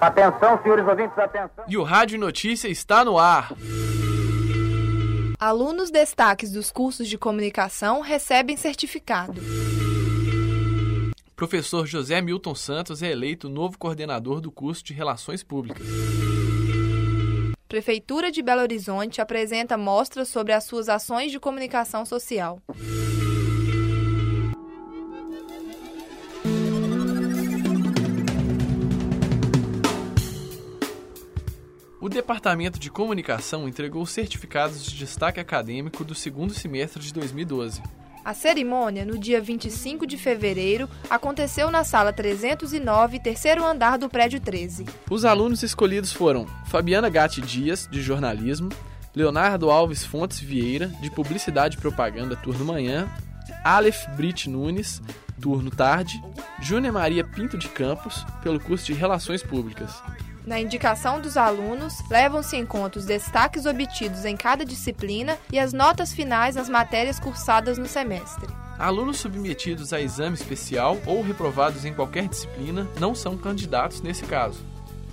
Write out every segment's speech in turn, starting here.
Atenção, senhores ouvintes, atenção. E o Rádio Notícia está no ar. Alunos destaques dos cursos de comunicação recebem certificado. Professor José Milton Santos é eleito novo coordenador do curso de Relações Públicas. Prefeitura de Belo Horizonte apresenta mostras sobre as suas ações de comunicação social. O Departamento de Comunicação entregou certificados de destaque acadêmico do segundo semestre de 2012. A cerimônia, no dia 25 de fevereiro, aconteceu na sala 309, terceiro andar do prédio 13. Os alunos escolhidos foram Fabiana Gatti Dias, de jornalismo, Leonardo Alves Fontes Vieira, de publicidade e propaganda, turno manhã, Aleph Brit Nunes, turno tarde, Júnia Maria Pinto de Campos, pelo curso de Relações Públicas. Na indicação dos alunos, levam-se em conta os destaques obtidos em cada disciplina e as notas finais nas matérias cursadas no semestre. Alunos submetidos a exame especial ou reprovados em qualquer disciplina não são candidatos nesse caso.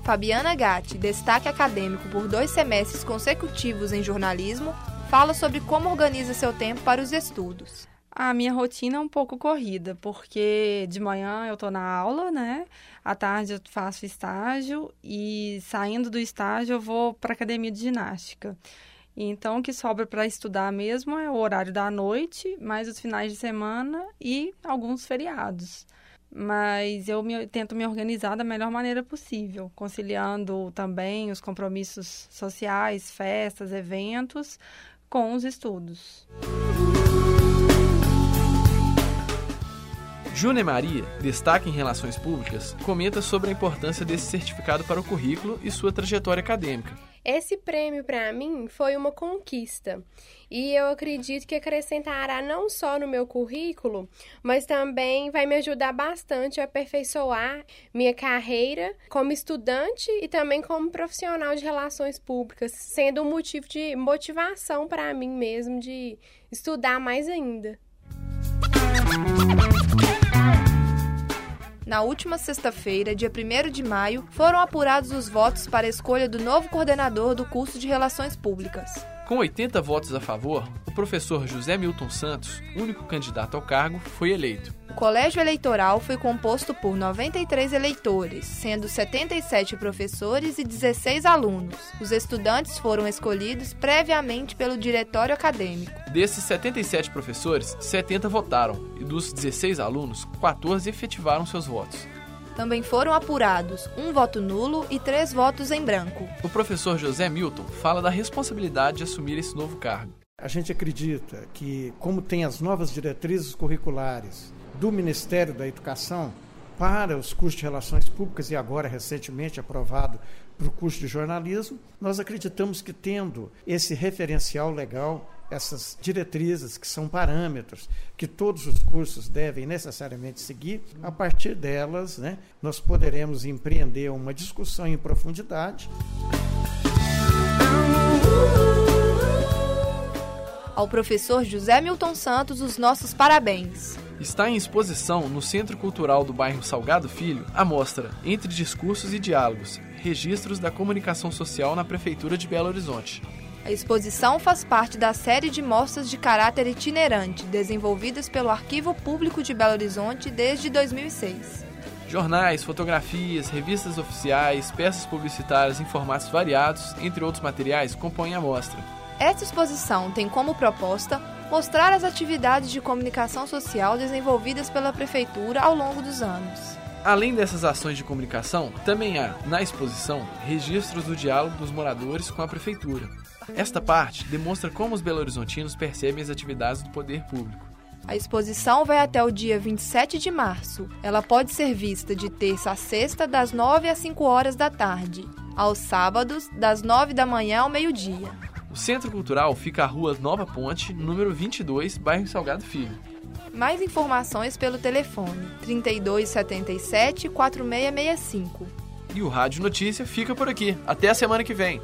Fabiana Gatti, destaque acadêmico por dois semestres consecutivos em jornalismo, fala sobre como organiza seu tempo para os estudos. A minha rotina é um pouco corrida, porque de manhã eu estou na aula, né? À tarde eu faço estágio e saindo do estágio eu vou para academia de ginástica. Então, o que sobra para estudar mesmo é o horário da noite, mais os finais de semana e alguns feriados. Mas eu me, tento me organizar da melhor maneira possível, conciliando também os compromissos sociais, festas, eventos, com os estudos. Júnia Maria, destaque em Relações Públicas, comenta sobre a importância desse certificado para o currículo e sua trajetória acadêmica. Esse prêmio, para mim, foi uma conquista. E eu acredito que acrescentará não só no meu currículo, mas também vai me ajudar bastante a aperfeiçoar minha carreira como estudante e também como profissional de relações públicas, sendo um motivo de motivação para mim mesmo de estudar mais ainda. Na última sexta-feira, dia 1 de maio, foram apurados os votos para a escolha do novo coordenador do curso de Relações Públicas. Com 80 votos a favor, o professor José Milton Santos, único candidato ao cargo, foi eleito. O colégio eleitoral foi composto por 93 eleitores, sendo 77 professores e 16 alunos. Os estudantes foram escolhidos previamente pelo diretório acadêmico. Desses 77 professores, 70 votaram e dos 16 alunos, 14 efetivaram seus votos. Também foram apurados um voto nulo e três votos em branco. O professor José Milton fala da responsabilidade de assumir esse novo cargo. A gente acredita que, como tem as novas diretrizes curriculares do Ministério da Educação para os cursos de Relações Públicas e agora recentemente aprovado para o curso de jornalismo, nós acreditamos que tendo esse referencial legal essas diretrizes, que são parâmetros que todos os cursos devem necessariamente seguir, a partir delas, né, nós poderemos empreender uma discussão em profundidade. Ao professor José Milton Santos, os nossos parabéns. Está em exposição no Centro Cultural do bairro Salgado Filho a mostra Entre Discursos e Diálogos Registros da Comunicação Social na Prefeitura de Belo Horizonte. A exposição faz parte da série de mostras de caráter itinerante desenvolvidas pelo Arquivo Público de Belo Horizonte desde 2006. Jornais, fotografias, revistas oficiais, peças publicitárias em formatos variados, entre outros materiais, compõem a mostra. Esta exposição tem como proposta mostrar as atividades de comunicação social desenvolvidas pela Prefeitura ao longo dos anos. Além dessas ações de comunicação, também há, na exposição, registros do diálogo dos moradores com a Prefeitura, esta parte demonstra como os belo-horizontinos percebem as atividades do poder público. A exposição vai até o dia 27 de março. Ela pode ser vista de terça a sexta, das 9 às 5 horas da tarde, aos sábados, das 9 da manhã ao meio-dia. O Centro Cultural fica à Rua Nova Ponte, número 22, bairro Salgado Filho. Mais informações pelo telefone 3277 4665. E o Rádio Notícia fica por aqui. Até a semana que vem.